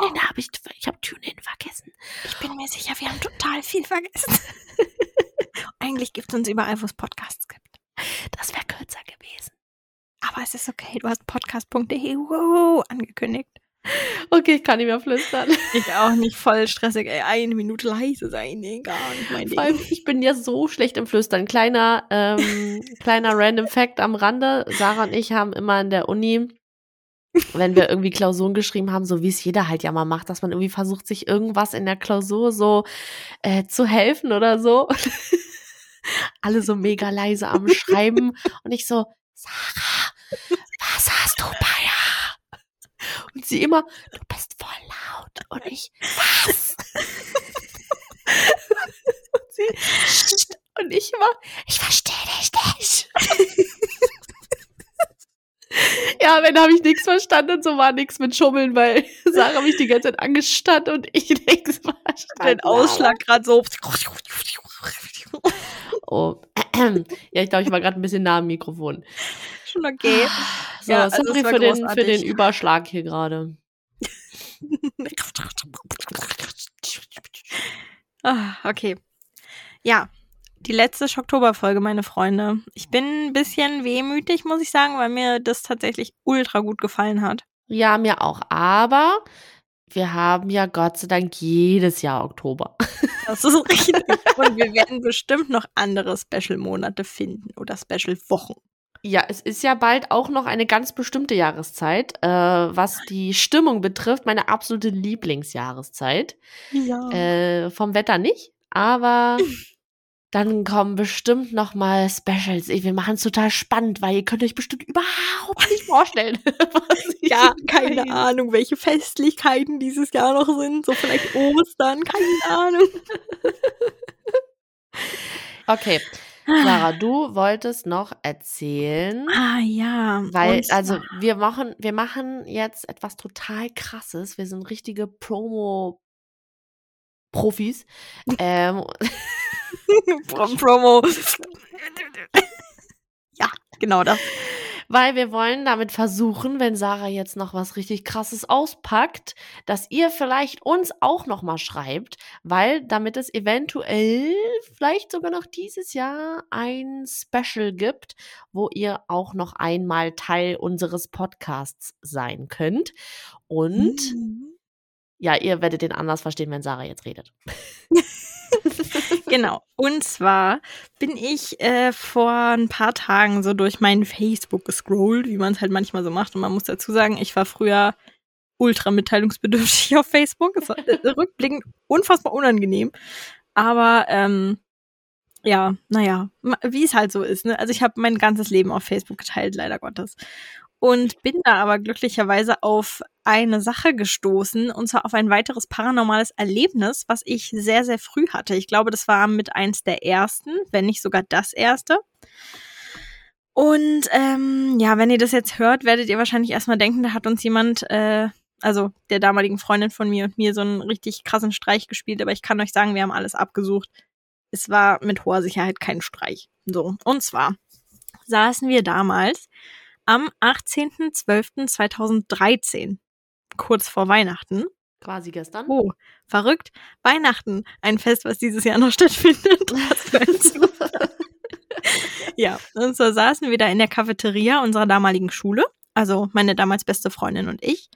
TuneIn habe ich, ich habe TuneIn vergessen. Ich bin mir sicher, wir haben total viel vergessen. Eigentlich gibt es uns überall, wo es Podcasts gibt. Das wäre kürzer gewesen. Aber es ist okay, du hast podcast.de wow, angekündigt. Okay, ich kann nicht mehr flüstern. Ich auch nicht voll stressig, ey, eine Minute leise sein, nee, gar nicht mein Vor allem, Ding. ich bin ja so schlecht im Flüstern. Kleiner, ähm, kleiner random Fact am Rande. Sarah und ich haben immer in der Uni, wenn wir irgendwie Klausuren geschrieben haben, so wie es jeder halt ja mal macht, dass man irgendwie versucht, sich irgendwas in der Klausur so äh, zu helfen oder so. Alle so mega leise am Schreiben. Und ich so, Sarah, was hast du, Bayer? Und sie immer, du bist voll laut. Und ich, was? Und sie, und ich immer, ich verstehe dich nicht. Ja, wenn habe ich nichts verstanden und so war nichts mit Schummeln, weil Sarah mich die ganze Zeit angestarrt und ich nichts verstanden. Dein Ausschlag gerade so. Oh. Ja, ich glaube, ich war gerade ein bisschen nah am Mikrofon. Schon okay. So, Ja, also sorry für, den, für den Überschlag hier gerade. Ah, okay. Ja, die letzte Schocktober-Folge, meine Freunde. Ich bin ein bisschen wehmütig, muss ich sagen, weil mir das tatsächlich ultra gut gefallen hat. Ja, mir auch. Aber wir haben ja Gott sei Dank jedes Jahr Oktober. Das ist richtig. Und wir werden bestimmt noch andere Special-Monate finden oder Special-Wochen. Ja, es ist ja bald auch noch eine ganz bestimmte Jahreszeit, äh, was die Stimmung betrifft, meine absolute Lieblingsjahreszeit. Ja. Äh, vom Wetter nicht, aber dann kommen bestimmt noch mal Specials. Wir machen es total spannend, weil ihr könnt euch bestimmt überhaupt nicht vorstellen. ja, keine meine. Ahnung, welche Festlichkeiten dieses Jahr noch sind. So vielleicht Ostern, keine Ahnung. Okay, Sarah, du wolltest noch erzählen, Ah ja. weil also wir machen wir machen jetzt etwas total krasses. Wir sind richtige Promo Profis. ähm, Prom Promo. ja, genau das. Weil wir wollen damit versuchen, wenn Sarah jetzt noch was richtig krasses auspackt, dass ihr vielleicht uns auch noch mal schreibt, weil damit es eventuell vielleicht sogar noch dieses Jahr ein Special gibt, wo ihr auch noch einmal Teil unseres Podcasts sein könnt. Und Mhm. ja, ihr werdet den anders verstehen, wenn Sarah jetzt redet. Genau. Und zwar bin ich äh, vor ein paar Tagen so durch mein Facebook gescrollt, wie man es halt manchmal so macht. Und man muss dazu sagen, ich war früher ultra mitteilungsbedürftig auf Facebook. Es war äh, rückblickend unfassbar unangenehm. Aber ähm, ja, naja, wie es halt so ist. Ne? Also ich habe mein ganzes Leben auf Facebook geteilt, leider Gottes. Und bin da aber glücklicherweise auf eine Sache gestoßen, und zwar auf ein weiteres paranormales Erlebnis, was ich sehr, sehr früh hatte. Ich glaube, das war mit eins der ersten, wenn nicht sogar das erste. Und ähm, ja, wenn ihr das jetzt hört, werdet ihr wahrscheinlich erstmal denken, da hat uns jemand, äh, also der damaligen Freundin von mir und mir so einen richtig krassen Streich gespielt. Aber ich kann euch sagen, wir haben alles abgesucht. Es war mit hoher Sicherheit kein Streich. So, und zwar saßen wir damals am 18.12.2013, kurz vor Weihnachten, Quasi gestern. Oh, verrückt. Weihnachten, ein Fest, was dieses Jahr noch stattfindet. Ja, und so saßen wir da in der Cafeteria unserer damaligen Schule. Also meine damals beste Freundin und ich.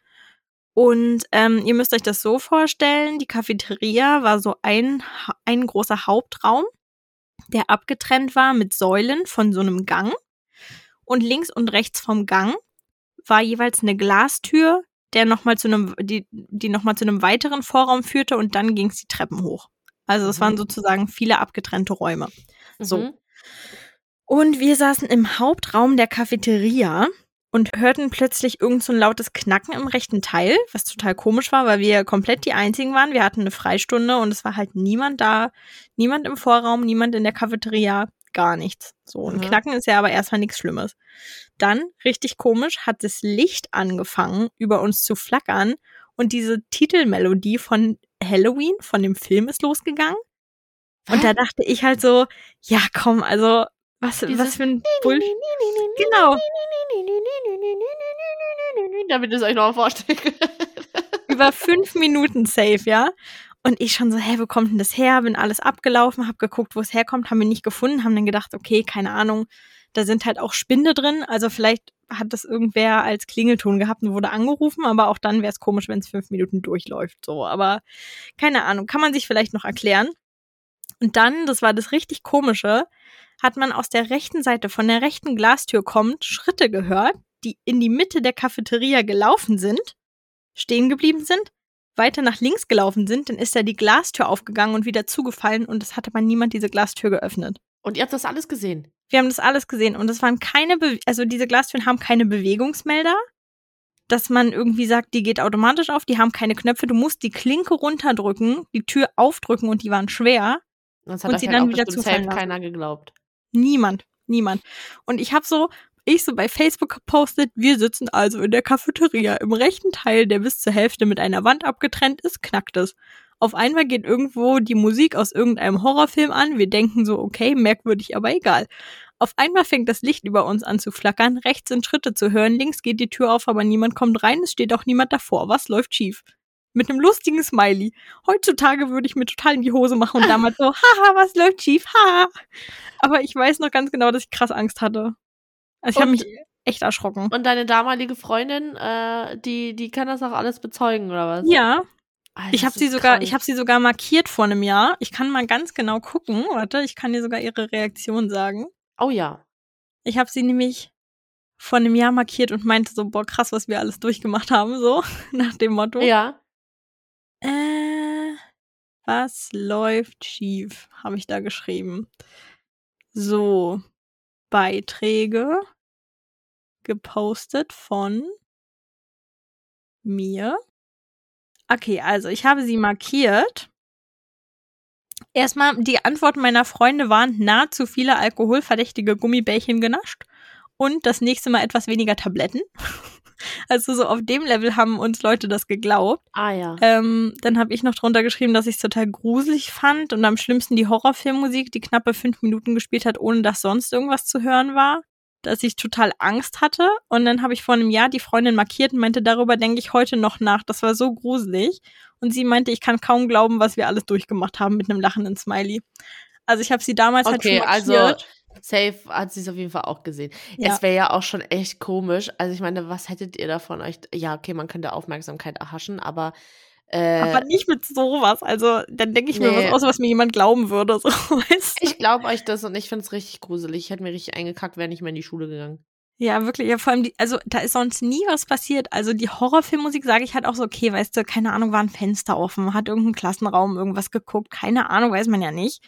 Und ähm, ihr müsst euch das so vorstellen, die Cafeteria war so ein, ein großer Hauptraum, der abgetrennt war mit Säulen von so einem Gang. Und links und rechts vom Gang war jeweils eine Glastür, der noch mal zu einem, die, die nochmal zu einem weiteren Vorraum führte und dann ging es die Treppen hoch. Also es Mhm. waren sozusagen viele abgetrennte Räume. So. Mhm. Und wir saßen im Hauptraum der Cafeteria und hörten plötzlich irgend so ein lautes Knacken im rechten Teil, was total komisch war, weil wir komplett die einzigen waren. Wir hatten eine Freistunde und es war halt niemand da, niemand im Vorraum, niemand in der Cafeteria, gar nichts. So, ein Mhm. Knacken ist ja aber erstmal nichts Schlimmes. Dann, richtig komisch, hat das Licht angefangen, über uns zu flackern und diese Titelmelodie von Halloween, von dem Film, ist losgegangen. Und da dachte ich halt so, ja komm, also was, was für ein Bullshit. Genau. Damit ihr es euch noch vorstellen könnt. Über fünf Minuten safe, ja. Und ich schon so, hä, wo kommt denn das her? Bin alles abgelaufen, hab geguckt, wo es herkommt, haben wir nicht gefunden, haben dann gedacht, okay, keine Ahnung, da sind halt auch Spinde drin. Also vielleicht hat das irgendwer als Klingelton gehabt und wurde angerufen, aber auch dann wäre es komisch, wenn es fünf Minuten durchläuft. So, aber keine Ahnung, kann man sich vielleicht noch erklären. Und dann, das war das richtig komische, hat man aus der rechten Seite, von der rechten Glastür kommt, Schritte gehört, die in die Mitte der Cafeteria gelaufen sind, stehen geblieben sind, weiter nach links gelaufen sind, dann ist da die Glastür aufgegangen und wieder zugefallen und es hatte aber niemand diese Glastür geöffnet. Und ihr habt das alles gesehen. Wir haben das alles gesehen und es waren keine, Be also diese Glastüren haben keine Bewegungsmelder, dass man irgendwie sagt, die geht automatisch auf, die haben keine Knöpfe, du musst die Klinke runterdrücken, die Tür aufdrücken und die waren schwer. Das hat Und sie halt dann wieder zufallen lassen. keiner geglaubt. Niemand, niemand. Und ich habe so, ich so bei Facebook gepostet, wir sitzen also in der Cafeteria. Im rechten Teil, der bis zur Hälfte mit einer Wand abgetrennt ist, knackt es. Auf einmal geht irgendwo die Musik aus irgendeinem Horrorfilm an. Wir denken so, okay, merkwürdig, aber egal. Auf einmal fängt das Licht über uns an zu flackern. Rechts sind Schritte zu hören. Links geht die Tür auf, aber niemand kommt rein. Es steht auch niemand davor. Was läuft schief? Mit einem lustigen Smiley. Heutzutage würde ich mir total in die Hose machen und damals so, haha, was läuft schief? Haha. Aber ich weiß noch ganz genau, dass ich krass Angst hatte. Also ich habe mich echt erschrocken. Und deine damalige Freundin, äh, die, die kann das auch alles bezeugen, oder was? Ja, Alter, ich habe sie sogar, krank. ich habe sie sogar markiert vor einem Jahr. Ich kann mal ganz genau gucken. Warte, ich kann dir sogar ihre Reaktion sagen. Oh ja. Ich habe sie nämlich vor einem Jahr markiert und meinte so, boah, krass, was wir alles durchgemacht haben, so nach dem Motto. Ja. Äh, was läuft schief? Habe ich da geschrieben. So, Beiträge gepostet von mir. Okay, also ich habe sie markiert. Erstmal, die Antworten meiner Freunde waren nahezu viele alkoholverdächtige Gummibärchen genascht und das nächste Mal etwas weniger Tabletten. Also so auf dem Level haben uns Leute das geglaubt. Ah ja. Ähm, dann habe ich noch drunter geschrieben, dass ich es total gruselig fand und am schlimmsten die Horrorfilmmusik, die knappe fünf Minuten gespielt hat, ohne dass sonst irgendwas zu hören war. Dass ich total Angst hatte. Und dann habe ich vor einem Jahr die Freundin markiert und meinte, darüber denke ich heute noch nach. Das war so gruselig. Und sie meinte, ich kann kaum glauben, was wir alles durchgemacht haben mit einem lachenden Smiley. Also ich habe sie damals Okay, halt schon also markiert. safe hat sie es auf jeden Fall auch gesehen. Ja. Es wäre ja auch schon echt komisch. Also ich meine, was hättet ihr davon euch? Ja, okay, man könnte Aufmerksamkeit erhaschen, aber äh, aber nicht mit sowas. Also dann denke ich mir nee. was aus, was mir jemand glauben würde. So, weißt du? ich glaube euch das und ich finde es richtig gruselig. Ich hätte mir richtig eingekackt, wäre nicht mehr in die Schule gegangen. Ja, wirklich. Ja, vor allem, die, also da ist sonst nie was passiert. Also die Horrorfilmmusik sage ich halt auch so, okay, weißt du, keine Ahnung, war ein Fenster offen, hat irgendein Klassenraum irgendwas geguckt, keine Ahnung, weiß man ja nicht.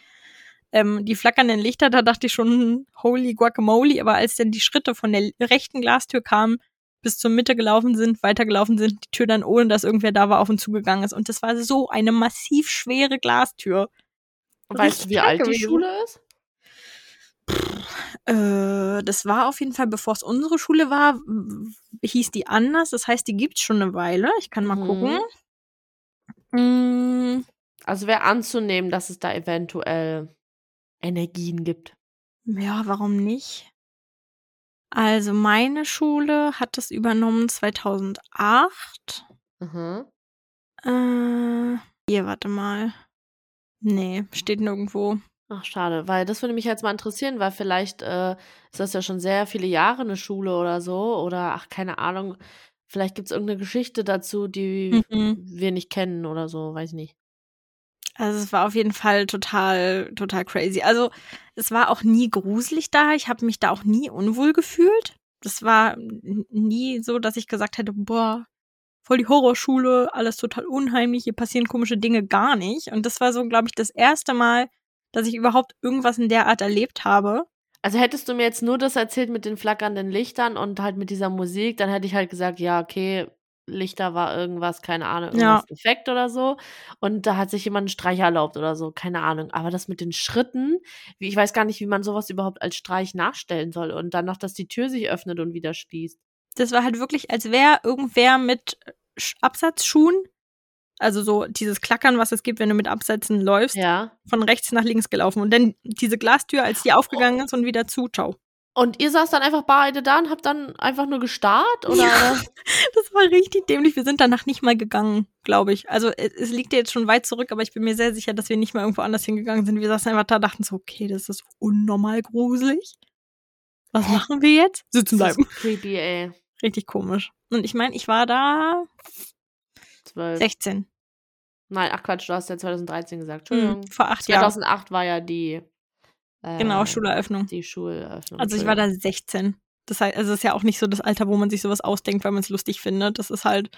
Ähm, die flackernden Lichter, da dachte ich schon, holy guacamole, aber als dann die Schritte von der rechten Glastür kamen, bis zur Mitte gelaufen sind, weitergelaufen sind, die Tür dann, ohne dass irgendwer da war, auf und zugegangen ist. Und das war so eine massiv schwere Glastür. Und weißt du, wie alt die. Schule ist? Äh, das war auf jeden Fall, bevor es unsere Schule war, hieß die anders. Das heißt, die gibt's schon eine Weile. Ich kann mal Mhm. gucken. Mm, Also wäre anzunehmen, dass es da eventuell Energien gibt. ja, warum nicht? Also meine Schule hat das übernommen 2008. Mhm. Äh, hier, warte mal. Nee, steht nirgendwo. Ach, schade, weil das würde mich jetzt mal interessieren, weil vielleicht äh, ist das ja schon sehr viele Jahre eine Schule oder so. Oder ach, keine Ahnung. Vielleicht gibt es irgendeine Geschichte dazu, die Mhm. wir nicht kennen oder so, weiß ich nicht. Also es war auf jeden Fall total, total crazy. Also es war auch nie gruselig da. Ich habe mich da auch nie unwohl gefühlt. Das war nie so, dass ich gesagt hätte, boah, voll die Horrorschule, alles total unheimlich, hier passieren komische Dinge gar nicht. Und das war so, glaube ich, das erste Mal, dass ich überhaupt irgendwas in der Art erlebt habe. Also hättest du mir jetzt nur das erzählt mit den flackernden Lichtern und halt mit dieser Musik, dann hätte ich halt gesagt, ja, okay, Lichter war irgendwas, keine Ahnung, Ja. irgendwas Effekt oder so. Und da hat sich jemand einen Streich erlaubt oder so, keine Ahnung. Aber das mit den Schritten, wie, ich weiß gar nicht, wie man sowas überhaupt als Streich nachstellen soll. Und dann noch, dass die Tür sich öffnet und wieder schließt. Das war halt wirklich, als wäre irgendwer mit Sch- Absatzschuhen, also so dieses Klackern, was es gibt, wenn du mit Absätzen läufst, Ja. von rechts nach links gelaufen. Und dann diese Glastür, als die aufgegangen ist und wieder zu, ciao. Und ihr saßt dann einfach beide da und habt dann einfach nur gestarrt? Oder? Ja. Das war richtig dämlich. Wir sind danach nicht mal gegangen, glaube ich. Also es, liegt ja jetzt schon weit zurück, aber ich bin mir sehr sicher, dass wir nicht mal irgendwo anders hingegangen sind. Wir saßen einfach da, dachten so, okay, das ist unnormal gruselig. Was machen wir jetzt? Sitzen Das bleiben. ist creepy, ey. Richtig komisch. Und ich meine, ich war da Zwölf. 16. Nein, ach Quatsch, du hast ja 2013 gesagt. Entschuldigung. Hm, vor acht Jahren. 2008 war ja die. Äh, Genau, Schuleröffnung. Die Schuleröffnung. Also ich war da 16. Das heißt, also es ist ja auch nicht so das Alter, wo man sich sowas ausdenkt, weil man es lustig findet. Das ist halt,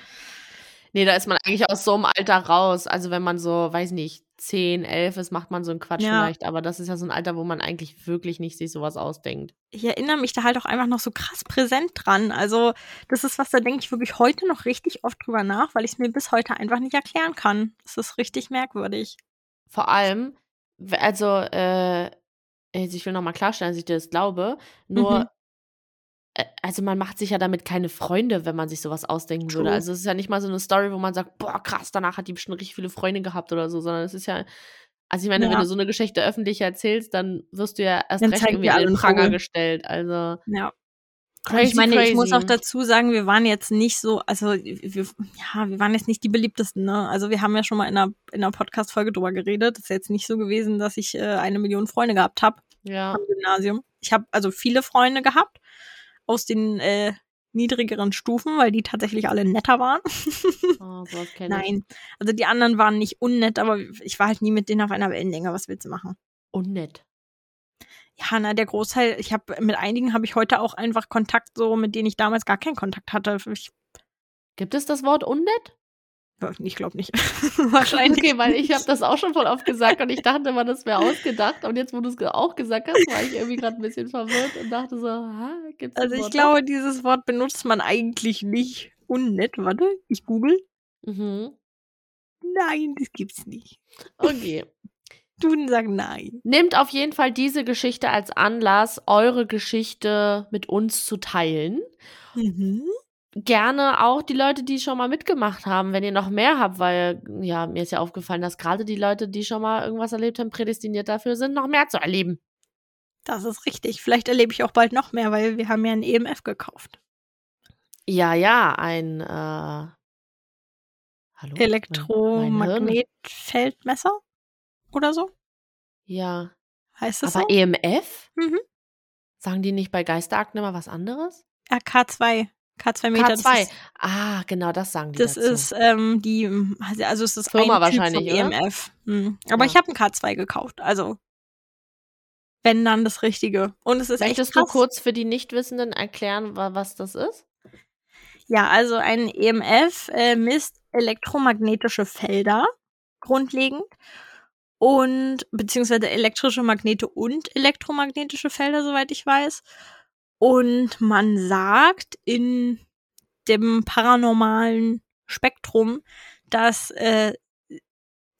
Nee, da ist man eigentlich aus so einem Alter raus. Also wenn man so, weiß nicht, 10, 11 ist, macht man so einen Quatsch Ja. vielleicht. Aber das ist ja so ein Alter, wo man eigentlich wirklich nicht sich sowas ausdenkt. ich erinnere mich da halt auch einfach noch so krass präsent dran. Also das ist was, da denke ich wirklich heute noch richtig oft drüber nach, weil ich es mir bis heute einfach nicht erklären kann. Das ist richtig merkwürdig. Vor allem, also, äh, also ich will nochmal klarstellen, dass ich dir das glaube. Nur, Mhm. äh, also man macht sich ja damit keine Freunde, wenn man sich sowas ausdenken würde. True. Also es ist ja nicht mal so eine Story, wo man sagt, boah, krass, danach hat die bestimmt richtig viele Freunde gehabt oder so, sondern es ist ja, also ich meine, Ja. wenn du so eine Geschichte öffentlich erzählst, dann wirst du ja erst Dann recht irgendwie alle den Pranger gestellt. Also Ja. Crazy, ich meine, crazy. ich muss auch dazu sagen, wir waren jetzt nicht so, also wir, ja, wir waren jetzt nicht die beliebtesten, ne? Also wir haben ja schon mal in einer, in einer Podcast-Folge drüber geredet. Es ist jetzt nicht so gewesen, dass ich äh, eine Million Freunde gehabt habe ja. am Gymnasium. Ich habe also viele Freunde gehabt aus den äh, niedrigeren Stufen, weil die tatsächlich alle netter waren. Oh, ich. Nein, also die anderen waren nicht unnett, aber ich war halt nie mit denen auf einer Wellenlänge. Was willst du machen? Unnett. Ja, na, der Großteil, ich habe mit einigen habe ich heute auch einfach Kontakt, so mit denen ich damals gar keinen Kontakt hatte. Ich, Gibt es das Wort unnett? ich glaube nicht. Wahrscheinlich. Okay, weil ich habe das auch schon voll oft gesagt und ich dachte immer, das wäre ausgedacht. Und jetzt, wo du es auch gesagt hast, war ich irgendwie gerade ein bisschen verwirrt und dachte so, ha, gibt's das Also ich Wort glaube, dieses Wort benutzt man eigentlich nicht. Unnett, warte, ich google. auch? Mhm. Nein, das gibt's nicht. Okay. Du sagst nein. Nehmt auf jeden Fall diese Geschichte als Anlass, eure Geschichte mit uns zu teilen. Mhm. Gerne auch die Leute, die schon mal mitgemacht haben, wenn ihr noch mehr habt, weil ja, mir ist ja aufgefallen, dass gerade die Leute, die schon mal irgendwas erlebt haben, prädestiniert dafür sind, noch mehr zu erleben. Das ist richtig. Vielleicht erlebe ich auch bald noch mehr, weil wir haben ja ein EMF gekauft. Ja, ja, ein äh. Elektromagnetfeldmesser oder so? Ja. Heißt das Aber so? EMF? Mhm. Sagen die nicht bei Geisterakten immer was anderes? Ja, K2. K2 Meter. Das K2. ist, ah, genau, das sagen die das dazu. ist ähm, die, also es ist Firma ein Typ wahrscheinlich, oder? EMF. Mhm. Aber Ja. ich habe ein K2 gekauft, also wenn dann das Richtige. Und es ist Möchtest echt du krass. kurz für die Nichtwissenden erklären, wa- was das ist? Ja, also ein EMF äh, misst elektromagnetische Felder grundlegend und beziehungsweise elektrische Magnete und elektromagnetische Felder, soweit ich weiß. Und man sagt in dem paranormalen Spektrum, dass äh,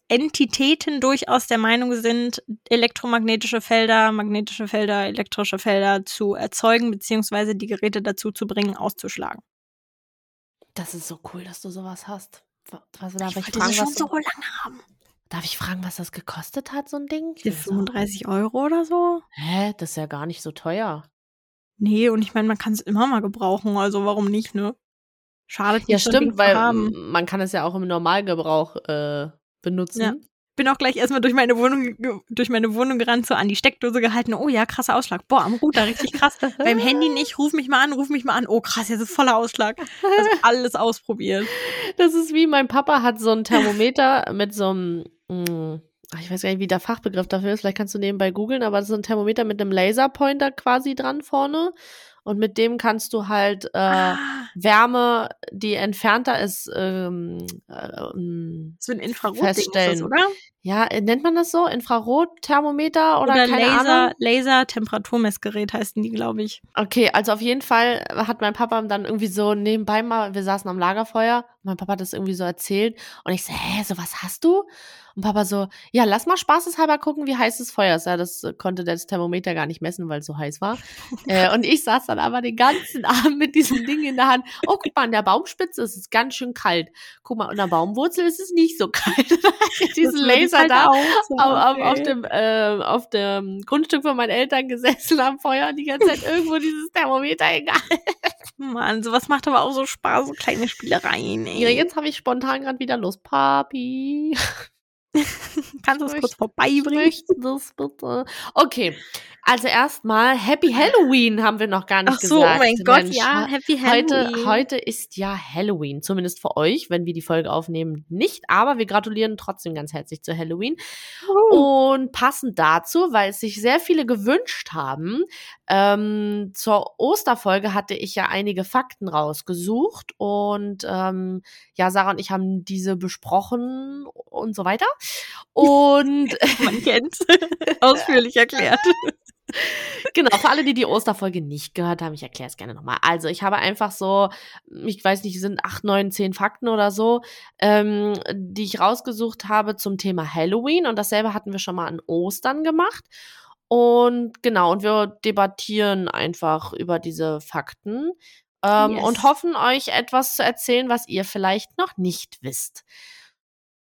Entitäten durchaus der Meinung sind, elektromagnetische Felder, magnetische Felder, elektrische Felder zu erzeugen, beziehungsweise die Geräte dazu zu bringen, auszuschlagen. Das ist so cool, dass du sowas hast. Wa- Was, darf, Ich ich wollte fragen, schon was, so lange haben. Darf ich fragen, was das gekostet hat, so ein Ding? Ich Die will das auch. 35 Euro oder so? Hä? Das ist ja gar nicht so teuer. Nee, und ich meine, man kann es immer mal gebrauchen, also warum nicht, ne? Schadet Ja, nicht, Ding stimmt, weil haben. man kann es ja auch im Normalgebrauch äh, benutzen. Ja. Bin auch gleich erstmal durch meine Wohnung, durch meine Wohnung gerannt, so an die Steckdose gehalten. Oh ja, krasser Ausschlag. Boah, am Router richtig krass. Beim Handy nicht, ruf mich mal an, ruf mich mal an. Oh krass, jetzt ist voller Ausschlag. Also alles ausprobiert. Das ist wie mein Papa hat so ein Thermometer mit so einem, mh, ach, ich weiß gar nicht, wie der Fachbegriff dafür ist, vielleicht kannst du nebenbei googeln, aber das ist ein Thermometer mit einem Laserpointer quasi dran vorne. Und mit dem kannst du halt äh, Ah, Wärme, die entfernter ist, ähm, äh, ähm, so ein Infrarot ist das, feststellen. oder? Ja, äh, nennt man das so? Infrarotthermometer oder, Oder, keine Laser, Ahnung? Laser-Temperaturmessgerät heißen die, glaube ich. Okay, also auf jeden Fall hat mein Papa dann irgendwie so nebenbei mal, wir saßen am Lagerfeuer, mein Papa hat das irgendwie so erzählt und ich so, hä, so was hast du? Und Papa so, ja, lass mal spaßeshalber gucken, wie heiß das Feuer ist. Ja, das äh, konnte das Thermometer gar nicht messen, weil es so heiß war. äh, und ich saß dann aber den ganzen Abend mit diesem Ding in der Hand. Oh, guck mal, an der Baumspitze ist es ganz schön kalt. Guck mal, an der Baumwurzel ist es nicht so kalt. Diesen Das würde ich Laser halt da auch so, auf, auf, auf, okay. dem, äh, auf dem Grundstück von meinen Eltern gesessen am Feuer und die ganze Zeit irgendwo dieses Thermometer egal. Mann, sowas macht aber auch so Spaß, so kleine Spielereien. Ey. Ja, jetzt habe ich spontan gerade wieder Lust. Papi, Kannst du es kurz vorbeibringen? das bitte. Okay, also erstmal Happy Halloween haben wir noch gar nicht Ach so, gesagt. oh mein Gott, Mensch, ja, Happy Heute, Halloween. heute ist ja Halloween, zumindest für euch, wenn wir die Folge aufnehmen, nicht, aber wir gratulieren trotzdem ganz herzlich zu Halloween. Uh, Und passend dazu, weil es sich sehr viele gewünscht haben, ähm, zur Osterfolge hatte ich ja einige Fakten rausgesucht und ähm, ja, Sarah und ich haben diese besprochen und so weiter. Und man kennt's. Ausführlich erklärt. genau, für alle, die die Osterfolge nicht gehört haben, ich erkläre es gerne nochmal. Also ich habe einfach so, ich weiß nicht, sind acht, neun, zehn Fakten oder so, ähm, die ich rausgesucht habe zum Thema Halloween und dasselbe hatten wir schon mal an Ostern gemacht. Und genau, und wir debattieren einfach über diese Fakten ähm, Yes. und hoffen euch etwas zu erzählen, was ihr vielleicht noch nicht wisst.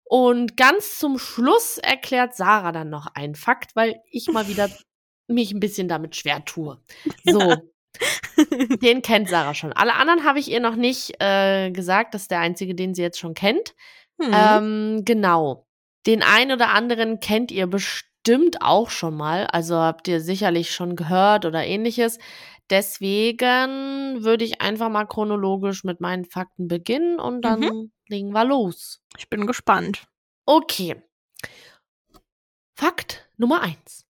Und ganz zum Schluss erklärt Sarah dann noch einen Fakt, weil ich mal wieder mich ein bisschen damit schwer tue. So, den kennt Sarah schon. Alle anderen habe ich ihr noch nicht äh, gesagt. Das ist der einzige, den sie jetzt schon kennt. Hm. Ähm, genau. Den einen oder anderen kennt ihr bestimmt auch schon mal. Also habt ihr sicherlich schon gehört oder ähnliches. Deswegen würde ich einfach mal chronologisch mit meinen Fakten beginnen und dann legen wir los. ich bin gespannt. Okay. Fakt Nummer eins.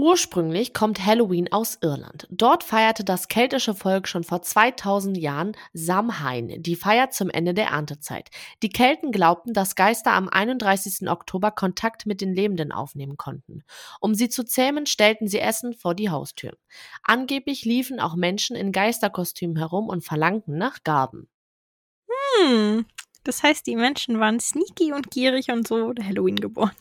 Ursprünglich kommt Halloween aus Irland. Dort feierte das keltische Volk schon vor 2000 Jahren Samhain, die Feier zum Ende der Erntezeit. Die Kelten glaubten, dass Geister am 31. Oktober Kontakt mit den Lebenden aufnehmen konnten. Um sie zu zähmen, stellten sie Essen vor die Haustür. Angeblich liefen auch Menschen in Geisterkostümen herum und verlangten nach Gaben. Hm. Das heißt, die Menschen waren sneaky und gierig und so wurde Halloween geboren.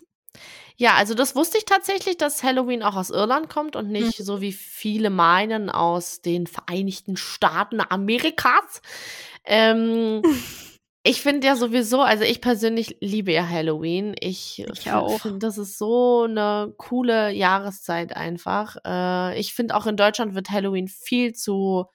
Ja, also das wusste ich tatsächlich, dass Halloween auch aus Irland kommt und nicht so wie viele meinen aus den Vereinigten Staaten Amerikas. Ähm, ich finde ja sowieso, also ich persönlich liebe ja Halloween. Ich, Ich auch. finde, das ist so eine coole Jahreszeit einfach. Äh, ich finde auch in Deutschland wird Halloween viel zu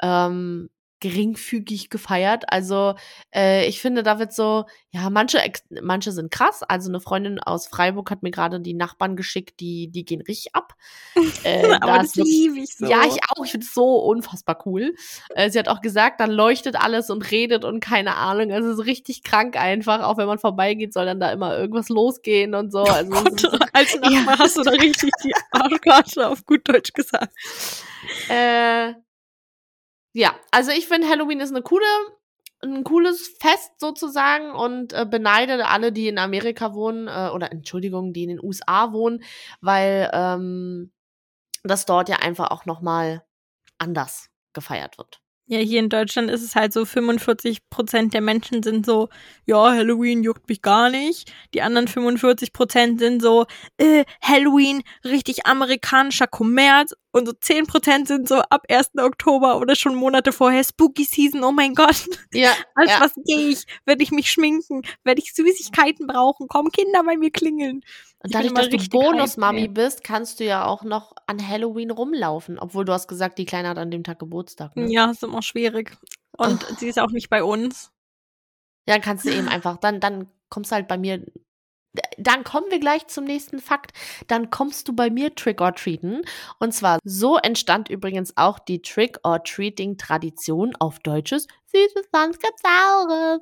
ähm, geringfügig gefeiert. Also äh, ich finde, da wird so, ja, manche, manche sind krass. Also eine Freundin aus Freiburg hat mir gerade die Nachbarn geschickt, die, die gehen richtig ab. Äh, Aber das liebe ich so. ja, ich auch. Ich finde es so unfassbar cool. Äh, sie hat auch gesagt, dann leuchtet alles und redet und keine Ahnung. Also es ist richtig krank einfach. Auch wenn man vorbeigeht, soll dann da immer irgendwas losgehen und so. Also ist Gott, als Nachbar hast du da richtig die Arschkarte auf gut Deutsch gesagt. Äh, ja, also ich finde Halloween ist eine coole, ein cooles Fest sozusagen und äh, beneide alle, die in Amerika wohnen äh, oder Entschuldigung, die in den USA wohnen, weil ähm, das dort ja einfach auch noch mal anders gefeiert wird. Ja, hier in Deutschland ist es halt so, 45 Prozent der Menschen sind so, ja, Halloween juckt mich gar nicht. Die anderen 45 Prozent sind so, äh, Halloween, richtig amerikanischer Kommerz. Und so 10 Prozent sind so ab 1. Oktober oder schon Monate vorher Spooky Season, oh mein Gott. Ja, Als ja. was gehe ich? Werde ich mich schminken? Werde ich Süßigkeiten brauchen? Kommen Kinder bei mir klingeln? Und dadurch, dass du Bonus-Mami bist, kannst du ja auch noch an Halloween rumlaufen. Obwohl du hast gesagt, die Kleine hat an dem Tag Geburtstag. Ne? Ja, ist immer schwierig. Und Ugh. sie ist auch nicht bei uns. Ja, dann kannst du eben einfach, dann, dann kommst du halt bei mir. Dann kommen wir gleich zum nächsten Fakt. Dann kommst du bei mir Trick or Treaten. Und zwar so entstand übrigens auch die Trick or Treating Tradition auf Deutsches süßes Sanskrit Saures.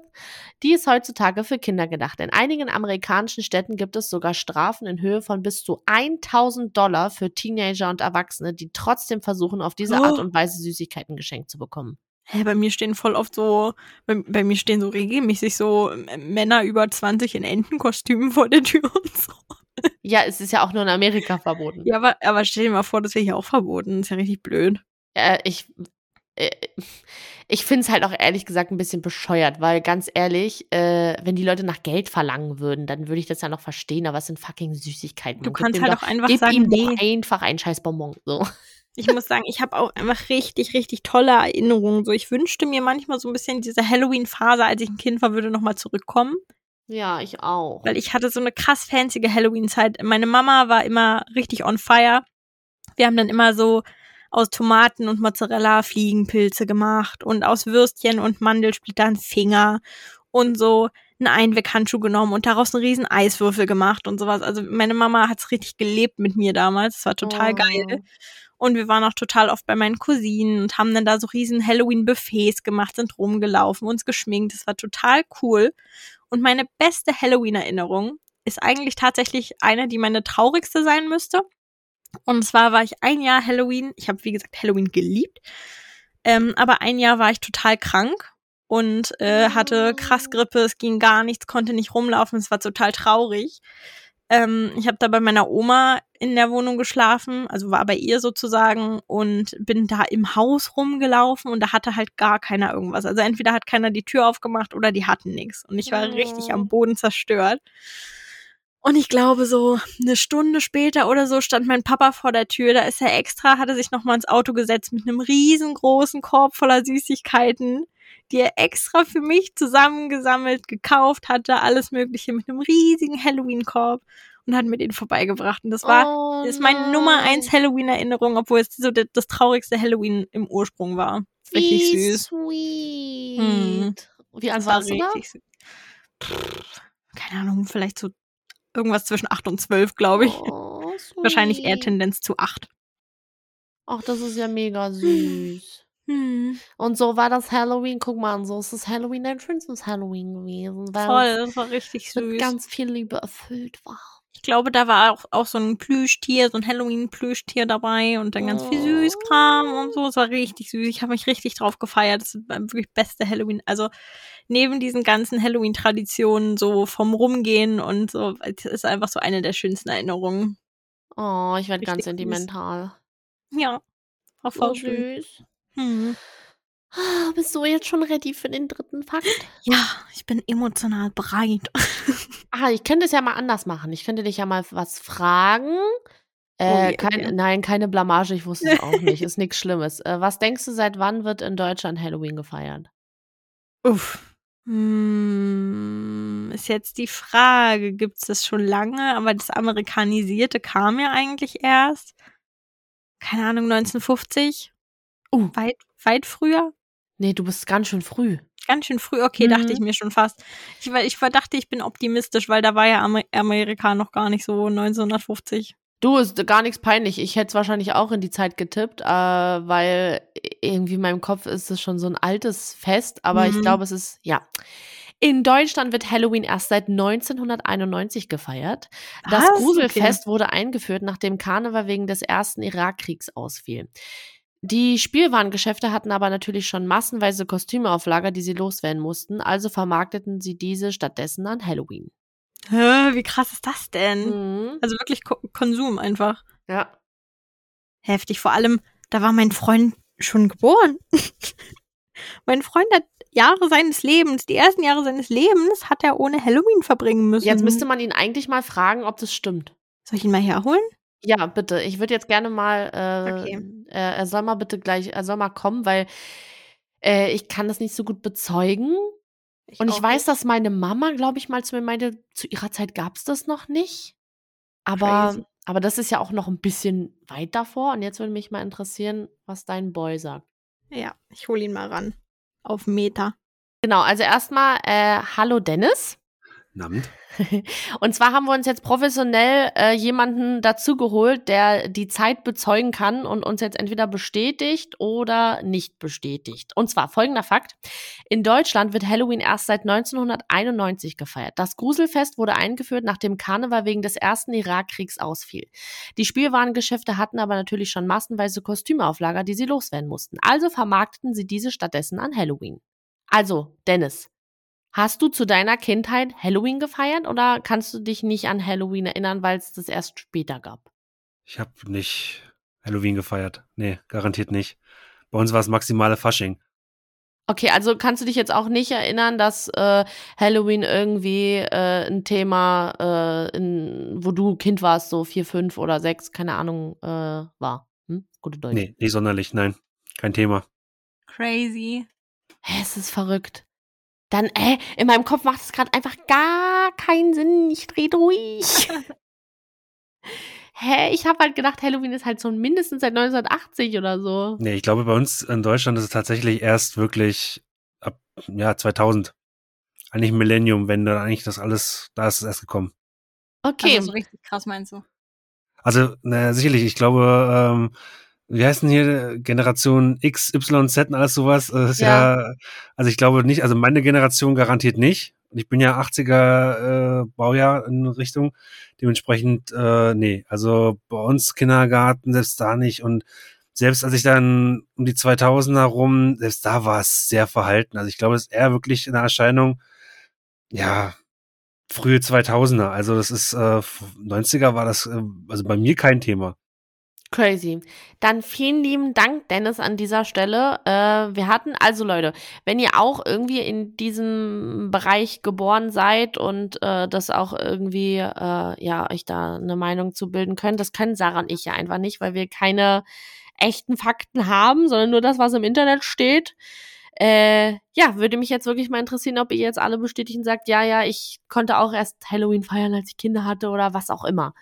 Die ist heutzutage für Kinder gedacht. In einigen amerikanischen Städten gibt es sogar Strafen in Höhe von bis zu 1000 Dollar für Teenager und Erwachsene, die trotzdem versuchen, auf diese Art Oh. und Weise Süßigkeiten geschenkt zu bekommen. Hä, bei mir stehen voll oft so, bei, bei mir stehen so regelmäßig so Männer über 20 in Entenkostümen vor der Tür und so. Ja, es ist ja auch nur in Amerika verboten. Ja, aber, aber stell dir mal vor, das wäre hier auch verboten. Das ist ja richtig blöd. Äh, ich äh, ich finde es halt auch ehrlich gesagt ein bisschen bescheuert, weil ganz ehrlich, äh, wenn die Leute nach Geld verlangen würden, dann würde ich das ja noch verstehen, aber es sind fucking Süßigkeiten. Du kannst halt doch, auch einfach gib sagen, ihm nee. doch einfach einen scheiß Bonbon. So. Ich muss sagen, ich habe auch einfach richtig, richtig tolle Erinnerungen. So, ich wünschte mir manchmal so ein bisschen diese Halloween-Phase, als ich ein Kind war, würde nochmal zurückkommen. Ja, ich auch. Weil ich hatte so eine krass fancy Halloween-Zeit. Meine Mama war immer richtig on fire. Wir haben dann immer so aus Tomaten und Mozzarella Fliegenpilze gemacht und aus Würstchen und Mandelsplittern Finger und so einen Einweghandschuh genommen und daraus einen riesen Eiswürfel gemacht und sowas. Also meine Mama hat's richtig gelebt mit mir damals. Das war total Oh. geil. Und wir waren auch total oft bei meinen Cousinen und haben dann da so riesen Halloween-Buffets gemacht, sind rumgelaufen, uns geschminkt. Das war total cool. Und meine beste Halloween-Erinnerung ist eigentlich tatsächlich eine, die meine traurigste sein müsste. Und zwar war ich ein Jahr Halloween, ich habe wie gesagt Halloween geliebt, ähm, aber ein Jahr war ich total krank und äh, hatte krass Grippe, es ging gar nichts, konnte nicht rumlaufen, es war total traurig. Ähm, ich habe da bei meiner Oma in der Wohnung geschlafen, also war bei ihr sozusagen und bin da im Haus rumgelaufen und da hatte halt gar keiner irgendwas. Also entweder hat keiner die Tür aufgemacht oder die hatten nichts und ich war Oh. richtig am Boden zerstört. Und ich glaube, so eine Stunde später oder so stand mein Papa vor der Tür. Da ist er extra, hatte sich nochmal ins Auto gesetzt mit einem riesengroßen Korb voller Süßigkeiten, die er extra für mich zusammengesammelt, gekauft hatte, alles Mögliche mit einem riesigen Halloween-Korb und hat mir den vorbeigebracht. Und das war, oh, das ist meine Nummer eins Halloween-Erinnerung, obwohl es so das, das traurigste Halloween im Ursprung war. Richtig Wie süß. sweet. Hm. Wie alt Das war du da? süß. Pff, keine Ahnung, vielleicht so irgendwas zwischen 8 und 12, glaube ich. Oh, Wahrscheinlich eher. Tendenz zu 8. Ach, das ist ja mega süß. Hm. Und so war das Halloween. Guck mal, und so ist das Halloween dein schönstes Halloween gewesen. Weil Voll, das war richtig es mit süß. ganz viel Liebe erfüllt war. Ich glaube, da war auch, auch so ein Plüschtier, so ein Halloween-Plüschtier dabei und dann ganz viel Oh. Süßkram und so. Es war richtig süß. Ich habe mich richtig drauf gefeiert. Das war wirklich beste Halloween. Also neben diesen ganzen Halloween-Traditionen, so vom Rumgehen und so, es ist einfach so eine der schönsten Erinnerungen. Oh, ich werde ganz süß. sentimental. Ja, war So voll schön. süß. Hm. Ah, Bist du jetzt schon ready für den dritten Fakt? Ja, ich bin emotional bereit. Ah, ich könnte es ja mal anders machen. Ich könnte dich ja mal was fragen. Äh, je, kein, okay. Nein, keine Blamage, ich wusste es auch nicht. Ist nichts Schlimmes. Äh, was denkst du, seit wann wird in Deutschland Halloween gefeiert? Uff. Hm, ist jetzt die Frage, gibt es das schon lange? Aber das Amerikanisierte kam ja eigentlich erst. Keine Ahnung, 1950? Uh. Weit, weit früher? Nee, du bist ganz schön früh. Ganz schön früh, okay, dachte Mhm. ich mir schon fast. Ich, war- ich dachte, ich bin optimistisch, weil da war ja Amer Amerika noch gar nicht so 1950. Du, ist gar nichts peinlich. Ich hätte es wahrscheinlich auch in die Zeit getippt, äh, weil irgendwie in meinem Kopf ist es schon so ein altes Fest, aber ich Mhm. glaube, es ist, ja. In Deutschland wird Halloween erst seit 1991 gefeiert. Das Was? Gruselfest wurde eingeführt, nachdem Karneval wegen des ersten Irakkriegs ausfiel. Die Spielwarengeschäfte hatten aber natürlich schon massenweise Kostüme auf Lager, die sie loswerden mussten, also vermarkteten sie diese stattdessen an Halloween. Hä, wie krass ist das denn? Mhm. Also wirklich Ko Konsum einfach. Ja. Heftig. Vor allem, da war mein Freund schon geboren. mein Freund hat Jahre seines Lebens, die ersten Jahre seines Lebens, hat er ohne Halloween verbringen müssen. Jetzt müsste man ihn eigentlich mal fragen, ob das stimmt. Soll ich ihn mal herholen? Ja, bitte. Ich würde jetzt gerne mal, äh, Okay. äh, er soll mal bitte gleich, er soll mal kommen, weil äh, ich kann das nicht so gut bezeugen. Und ich auch weiß, nicht. dass meine Mama, glaube ich, mal zu mir meinte, zu ihrer Zeit gab es das noch nicht. Aber, Crazy. aber das ist ja auch noch ein bisschen weit davor. Und jetzt würde mich mal interessieren, was dein Boy sagt. Ja, ich hole ihn mal ran. auf Meta. Genau, also erstmal, äh, hallo Dennis. Namend. Und zwar haben wir uns jetzt professionell äh, jemanden dazugeholt, der die Zeit bezeugen kann und uns jetzt entweder bestätigt oder nicht bestätigt. Und zwar folgender Fakt. In Deutschland wird Halloween erst seit 1991 gefeiert. Das Gruselfest wurde eingeführt, nachdem Karneval wegen des ersten Irakkriegs ausfiel. Die Spielwarengeschäfte hatten aber natürlich schon massenweise Kostüme auf Lager, die sie loswerden mussten. Also vermarkteten sie diese stattdessen an Halloween. Also, Dennis, Hast du zu deiner Kindheit Halloween gefeiert oder kannst du dich nicht an Halloween erinnern, weil es das erst später gab? Ich habe nicht Halloween gefeiert. Nee, garantiert nicht. Bei uns war es maximale Fasching. Okay, also kannst du dich jetzt auch nicht erinnern, dass äh, Halloween irgendwie äh, ein Thema, äh, in, wo du Kind warst, so vier, fünf oder sechs, keine Ahnung, äh, war? Hm? Gute Deutsch. Nee, nicht sonderlich, nein. Kein Thema. Crazy. Hä, es ist verrückt. Dann, äh, in meinem Kopf macht es gerade einfach gar keinen Sinn. Ich dreh durch. Hä, ich habe halt gedacht, Halloween ist halt so mindestens seit 1980 oder so. Nee, ich glaube, bei uns in Deutschland ist es tatsächlich erst wirklich ab ja, 2000. Eigentlich Millennium, wenn dann eigentlich das alles, da ist es erst gekommen. Okay. Also so richtig krass meinst du? Also, naja, sicherlich, ich glaube, ähm, wie heißen hier Generation X, Y, Z und alles sowas? Das ist ja. ja, also ich glaube nicht, also meine Generation garantiert nicht. Ich bin ja 80er äh, Baujahr in Richtung. Dementsprechend, äh, nee, also bei uns Kindergarten, selbst da nicht. Und selbst als ich dann um die 2000er rum, selbst da war es sehr verhalten. Also ich glaube, es ist eher wirklich eine Erscheinung, ja, frühe 2000er. Also das ist, äh, 90er war das, äh, also bei mir kein Thema. Crazy. Dann vielen lieben Dank, Dennis, an dieser Stelle. Äh, wir hatten, also Leute, wenn ihr auch irgendwie in diesem Bereich geboren seid und äh, das auch irgendwie, äh, ja, euch da eine Meinung zu bilden könnt, das können Sarah und ich ja einfach nicht, weil wir keine echten Fakten haben, sondern nur das, was im Internet steht. Äh, ja, würde mich jetzt wirklich mal interessieren, ob ihr jetzt alle bestätigen sagt, ja, ja, ich konnte auch erst Halloween feiern, als ich Kinder hatte oder was auch immer.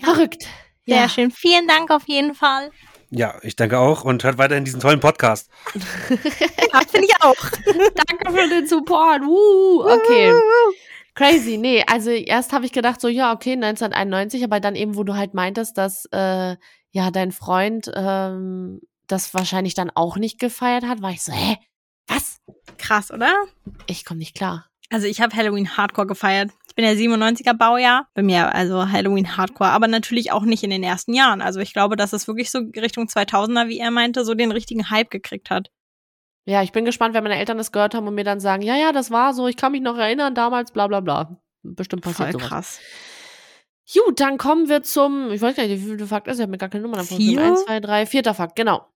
Verrückt. Sehr ja. schön. Vielen Dank auf jeden Fall. Ja, ich danke auch und hört weiterhin diesen tollen Podcast. ja, finde ich auch. danke für den Support. Uh, okay. Crazy, nee, also erst habe ich gedacht, so, ja, okay, 1991, aber dann eben, wo du halt meintest, dass äh, ja dein Freund ähm, das wahrscheinlich dann auch nicht gefeiert hat, war ich so, hä? Was? Krass, oder? Ich komme nicht klar. Also ich habe Halloween Hardcore gefeiert. Ich bin ja 97er Baujahr. Bei mir also Halloween Hardcore, aber natürlich auch nicht in den ersten Jahren. Also ich glaube, dass es wirklich so Richtung 2000er, wie er meinte, so den richtigen Hype gekriegt hat. Ja, ich bin gespannt, wenn meine Eltern das gehört haben und mir dann sagen, ja, ja, das war so, ich kann mich noch erinnern, damals, bla bla bla. Bestimmt passiert Voll sowas. krass. Gut, dann kommen wir zum, ich weiß gar nicht, wie viel Fakt ist, ich habe mir gar keine Nummer davon. Vier? Eins, zwei, drei, vierter Fakt, genau.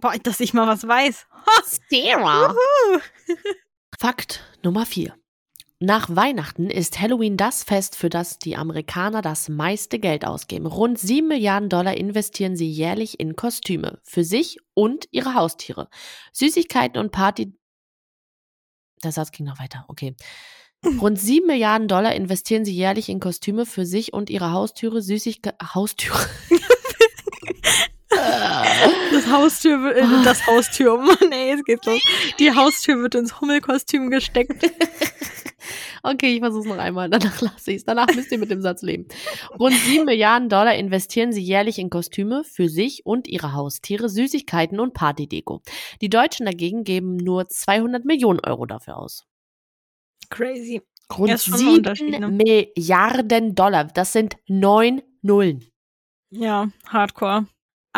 Boah, dass ich mal was weiß. Sarah. Fakt Nummer vier. Nach Weihnachten ist Halloween das Fest, für das die Amerikaner das meiste Geld ausgeben. Rund 7 Milliarden Dollar investieren sie jährlich in Kostüme für sich und ihre Haustiere. Süßigkeiten und Party. Der Satz ging noch weiter, okay. Rund 7 Milliarden Dollar investieren sie jährlich in Kostüme für sich und ihre Haustüre, Süßigkeiten. Haustüre. Das Haustür wird, äh, das Haustür, oh ey, jetzt geht's los. Die Haustür wird ins Hummelkostüm gesteckt. Okay, ich versuche es noch einmal, danach lasse ich es. Danach müsst ihr mit dem Satz leben. Rund 7 Milliarden Dollar investieren sie jährlich in Kostüme für sich und ihre Haustiere, Süßigkeiten und Partydeko. Die Deutschen dagegen geben nur 200 Millionen Euro dafür aus. Crazy. Rund Ja, ist schon ein 7 Unterschied, ne? Milliarden Dollar. Das sind neun Nullen. Ja, Hardcore.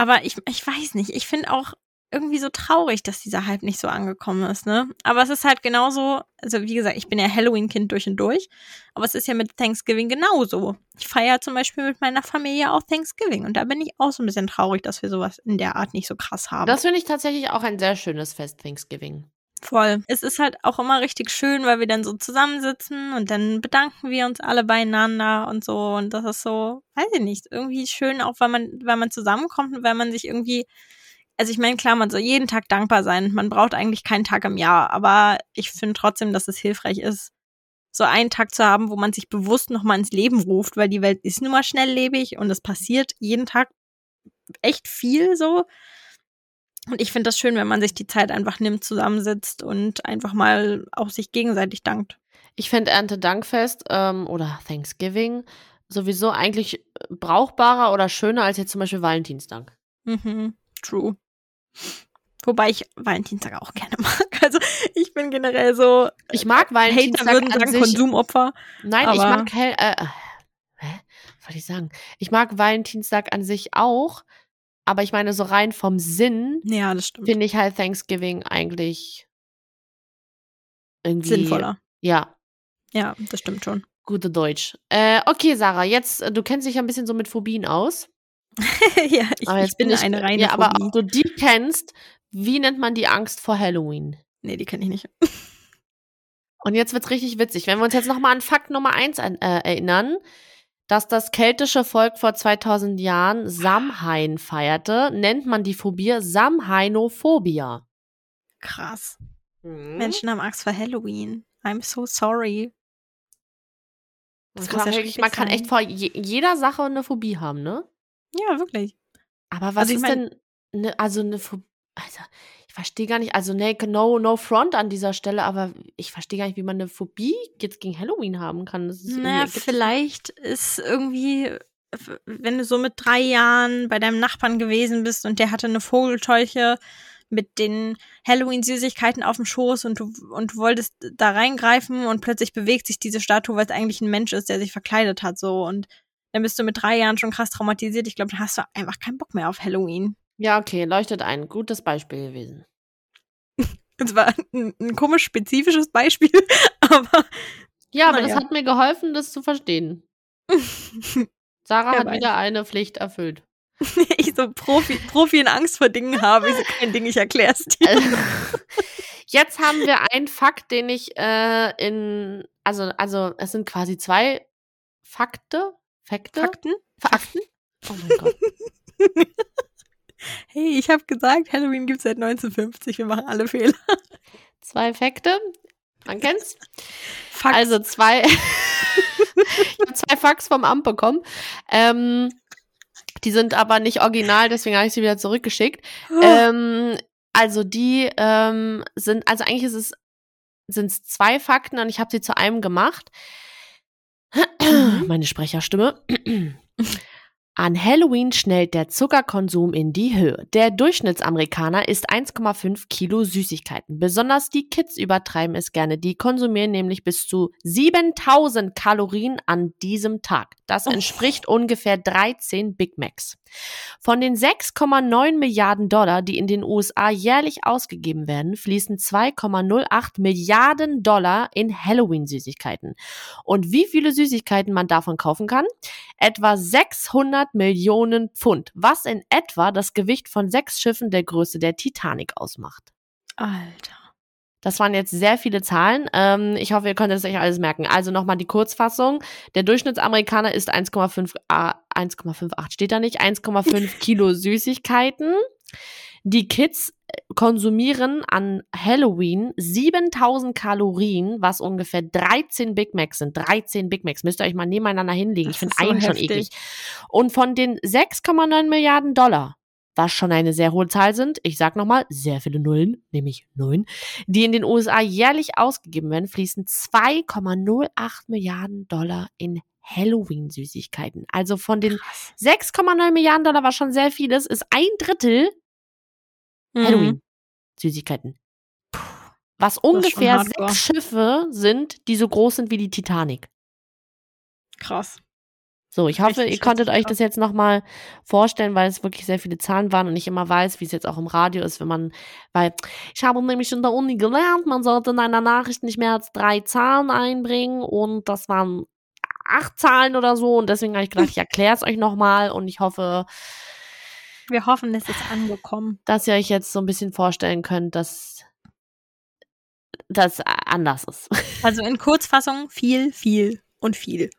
Aber ich, ich weiß nicht. Ich finde auch irgendwie so traurig, dass dieser Hype nicht so angekommen ist, ne? Aber es ist halt genauso, also wie gesagt, ich bin ja Halloween-Kind durch und durch, aber es ist ja mit Thanksgiving genauso. Ich feiere zum Beispiel mit meiner Familie auch Thanksgiving und da bin ich auch so ein bisschen traurig, dass wir sowas in der Art nicht so krass haben. Das finde ich tatsächlich auch ein sehr schönes Fest, Thanksgiving. Voll. Es ist halt auch immer richtig schön, weil wir dann so zusammensitzen und dann bedanken wir uns alle beieinander und so. Und das ist so, weiß ich nicht, irgendwie schön, auch weil man, weil man zusammenkommt und weil man sich irgendwie, also ich meine, klar, man soll jeden Tag dankbar sein. Man braucht eigentlich keinen Tag im Jahr, aber ich finde trotzdem, dass es hilfreich ist, so einen Tag zu haben, wo man sich bewusst nochmal ins Leben ruft, weil die Welt ist nun mal schnelllebig und es passiert jeden Tag echt viel so. Und ich finde das schön, wenn man sich die Zeit einfach nimmt, zusammensitzt und einfach mal auch sich gegenseitig dankt. Ich finde Erntedankfest ähm, oder Thanksgiving sowieso eigentlich brauchbarer oder schöner als jetzt zum Beispiel Valentinstag. Mhm, true. Wobei ich Valentinstag auch gerne mag. Also ich bin generell so. Ich mag Valentinstag. Hater würden sagen sich, Konsumopfer. Nein, ich mag hell. Äh, äh, hä? Was soll ich sagen? Ich mag Valentinstag an sich auch, aber ich meine, so rein vom Sinn Ja, finde ich halt Thanksgiving eigentlich irgendwie. Sinnvoller. Ja, Ja, das stimmt schon. gute Deutsch. Äh, okay, Sarah, jetzt, äh, du kennst dich ja ein bisschen so mit Phobien aus. ja, ich, aber jetzt ich bin eine reine Ja, aber Phobie. ob du die kennst, wie nennt man die Angst vor Halloween? Nee, die kenne ich nicht. Und jetzt wird's richtig witzig. Wenn wir uns jetzt nochmal an Fakt Nummer eins an, äh, erinnern, dass das keltische Volk vor 2000 Jahren Samhain feierte, nennt man die Phobie Samhainophobia. Krass. Hm? Menschen haben Angst vor Halloween. I'm so sorry. Das Das ja wirklich, man schrecklich kann sein. echt vor je, jeder Sache eine Phobie haben, ne? Ja, wirklich. Aber was Also ich ist mein- denn, ne, also eine Phobie, also ich verstehe gar nicht, also ne, no, no front an dieser Stelle, aber ich verstehe gar nicht, wie man eine Phobie jetzt gegen Halloween haben kann. Das ist Naja, vielleicht ist irgendwie, wenn du so mit drei Jahren bei deinem Nachbarn gewesen bist und der hatte eine Vogelscheuche mit den Halloween-Süßigkeiten auf dem Schoß und du, und du wolltest da reingreifen und plötzlich bewegt sich diese Statue, weil es eigentlich ein Mensch ist, der sich verkleidet hat, so. Und dann bist du mit drei Jahren schon krass traumatisiert. Ich glaube, dann hast du einfach keinen Bock mehr auf Halloween. Ja, okay, leuchtet ein. Gutes Beispiel gewesen. Das war ein, ein komisch spezifisches Beispiel, aber Ja, aber das Naja. hat mir geholfen, das zu verstehen. Sarah Wer hat weiß. wieder eine Pflicht erfüllt. ich so Profi, Profi in Angst vor Dingen habe. Ich so, kein Ding, ich erklär's dir. Also, Jetzt haben wir einen Fakt, den ich äh, in, also, also es sind quasi zwei Fakte, Fakte, Fakten? Fakten. Oh mein Gott. Hey, ich habe gesagt, Halloween gibt's seit 1950. Wir machen alle Fehler. Zwei Fakte. Man kennt's. Fakt. Also zwei, ich habe zwei Fax vom Amt bekommen. Ähm, die sind aber nicht original, deswegen habe ich sie wieder zurückgeschickt. Oh. Ähm, also die ähm, sind, also eigentlich ist es sind es zwei Fakten und ich habe sie zu einem gemacht. Mhm. Meine Sprecherstimme. An Halloween schnellt der Zuckerkonsum in die Höhe. Der Durchschnittsamerikaner isst 1,5 Kilo Süßigkeiten. Besonders die Kids übertreiben es gerne. Die konsumieren nämlich bis zu 7000 Kalorien an diesem Tag. Das Oh. entspricht ungefähr 13 Big Macs. Von den 6,9 Milliarden Dollar, die in den USA jährlich ausgegeben werden, fließen 2,08 Milliarden Dollar in Halloween-Süßigkeiten. Und wie viele Süßigkeiten man davon kaufen kann? Etwa 600 Millionen Pfund, was in etwa das Gewicht von sechs Schiffen der Größe der Titanic ausmacht. Alter. Das waren jetzt sehr viele Zahlen. Ähm, ich hoffe, ihr könnt es euch alles merken. Also nochmal die Kurzfassung. Der Durchschnittsamerikaner isst 1,5, äh, 1,58 steht da nicht, 1,5 Kilo Süßigkeiten. Die Kids konsumieren an Halloween 7000 Kalorien, was ungefähr 13 Big Macs sind. 13 Big Macs. Müsst ihr euch mal nebeneinander hinlegen. Das ich finde so einen schon heftig. eklig. Und von den 6,9 Milliarden Dollar, was schon eine sehr hohe Zahl sind, ich sag nochmal, sehr viele Nullen, nämlich neun, die in den USA jährlich ausgegeben werden, fließen 2,08 Milliarden Dollar in Halloween-Süßigkeiten. Also von den Krass. 6,9 Milliarden Dollar, was schon sehr viel ist, ist ein Drittel Mhm. Halloween-Süßigkeiten. Was schon ungefähr sechs Schiffe sind, die so groß sind wie die Titanic. Krass. So, ich hoffe, Richtig, ihr konntet euch das jetzt nochmal vorstellen, weil es wirklich sehr viele Zahlen waren und ich immer weiß, wie es jetzt auch im Radio ist, wenn man, weil ich habe nämlich in der Uni gelernt, man sollte in einer Nachricht nicht mehr als drei Zahlen einbringen und das waren acht Zahlen oder so und deswegen habe ich gedacht, ich erkläre es euch nochmal und ich hoffe, Wir hoffen, es ist angekommen. dass ihr euch jetzt so ein bisschen vorstellen könnt, dass das anders ist. Also in Kurzfassung viel, viel und viel.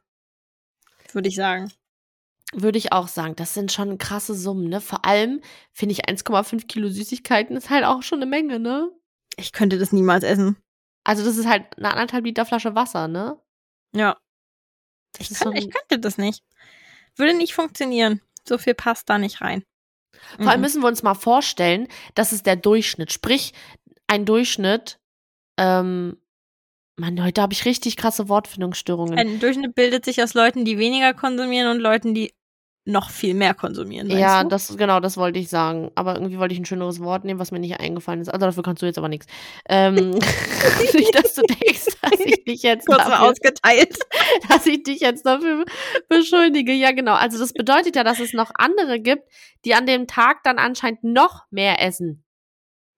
Würde ich sagen. Würde ich auch sagen, das sind schon krasse Summen, ne? Vor allem finde ich 1,5 Kilo Süßigkeiten ist halt auch schon eine Menge, ne? Ich könnte das niemals essen. Also das ist halt eine anderthalb Liter Flasche Wasser, ne? Ja. Ich, kann, schon- ich könnte das nicht. Würde nicht funktionieren. So viel passt da nicht rein. Vor allem Mhm. müssen wir uns mal vorstellen, das ist der Durchschnitt. Sprich, ein Durchschnitt, ähm, Mann, heute habe ich richtig krasse Wortfindungsstörungen. Ein Durchschnitt bildet sich aus Leuten, die weniger konsumieren und Leuten, die noch viel mehr konsumieren. ja, du? das, genau, das wollte ich sagen. Aber irgendwie wollte ich ein schöneres Wort nehmen, was mir nicht eingefallen ist. Also dafür kannst du jetzt aber nichts. Ähm, nicht, dass du denkst, dass ich dich jetzt kurz mal dafür, ausgeteilt. dass ich dich jetzt dafür beschuldige. Ja, genau. Also das bedeutet ja, dass es noch andere gibt, die an dem Tag dann anscheinend noch mehr essen.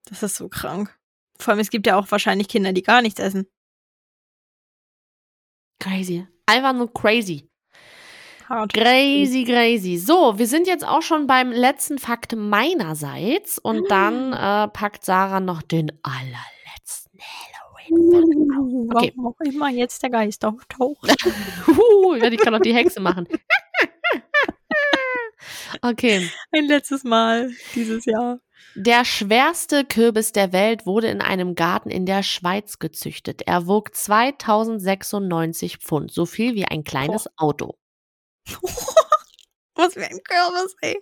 Das ist so krank. Vor allem, es gibt ja auch wahrscheinlich Kinder, die gar nichts essen. Crazy. Einfach nur crazy. Hart. Crazy, crazy. So, wir sind jetzt auch schon beim letzten Fakt meinerseits und dann äh, packt Sarah noch den allerletzten Halloween. Okay. Warum auch immer jetzt der Geist auftaucht. Ja, ich kann auch die Hexe machen. Okay. Ein letztes Mal dieses Jahr. Der schwerste Kürbis der Welt wurde in einem Garten in der Schweiz gezüchtet. Er wog 2096 Pfund, so viel wie ein kleines Auto. Was für ein Kürbis, ey.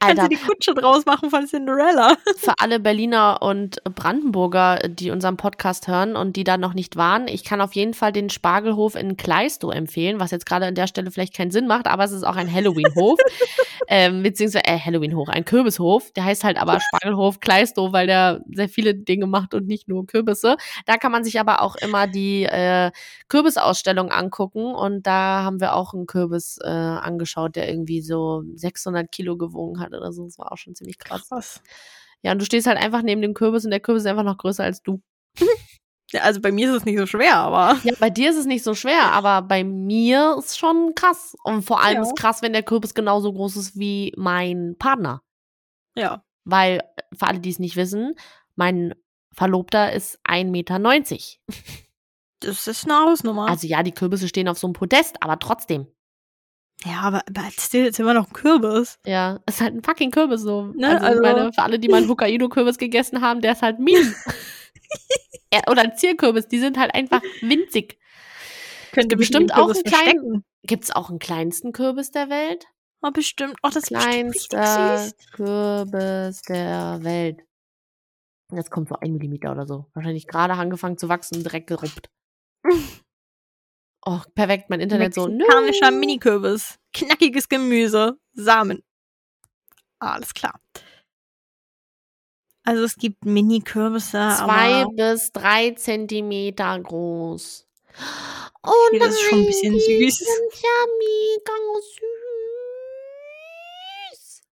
Kannst Alter, du die Kutsche draus machen von Cinderella? für alle Berliner und Brandenburger, die unseren Podcast hören und die da noch nicht waren, ich kann auf jeden Fall den Spargelhof in Kleistow empfehlen, was jetzt gerade an der Stelle vielleicht keinen Sinn macht, aber es ist auch ein Halloween-Hof, ähm, beziehungsweise äh, Halloween-Hof, ein Kürbishof. Der heißt halt aber Spargelhof Kleistow, weil der sehr viele Dinge macht und nicht nur Kürbisse. Da kann man sich aber auch immer die äh, Kürbisausstellung angucken und da haben wir auch einen Kürbis äh, angeschaut, der irgendwie so 600 Kilo gewogen hat oder so. Das war auch schon ziemlich krass. Krass. Ja, und du stehst halt einfach neben dem Kürbis und der Kürbis ist einfach noch größer als du. Ja, also bei mir ist es nicht so schwer, aber. Ja, bei dir ist es nicht so schwer, aber bei mir ist schon krass. Und vor allem Ja. ist krass, wenn der Kürbis genauso groß ist wie mein Partner. Ja. Weil, für alle, die es nicht wissen, mein Verlobter ist 1,90 Meter. Das ist eine Hausnummer. Also ja, die Kürbisse stehen auf so einem Podest, aber trotzdem. Ja, aber, aber still ist immer noch ein Kürbis. Ja, ist halt ein fucking Kürbis so. Ne, also, also- ich meine, für alle, die mal einen Hokkaido-Kürbis gegessen haben, der ist halt mini. Ja, Oder ein Zierkürbis, die sind halt einfach winzig. Könnte bestimmt auch einen kleinen- verstecken. Gibt's auch einen kleinsten Kürbis der Welt? Oh, bestimmt. Oh, das Kleinster süß. Kürbis der Welt. Jetzt kommt so ein Millimeter oder so. Wahrscheinlich gerade angefangen zu wachsen und direkt geruppt. Oh, perfekt, mein Internet so. Mexikanischer Mini-Kürbis. Knackiges Gemüse. Samen. Alles klar. Also es gibt Mini-Kürbisse, Zwei bis drei Zentimeter groß. Oh Okay, das ist schon ein bisschen süß. sind ja mega süß.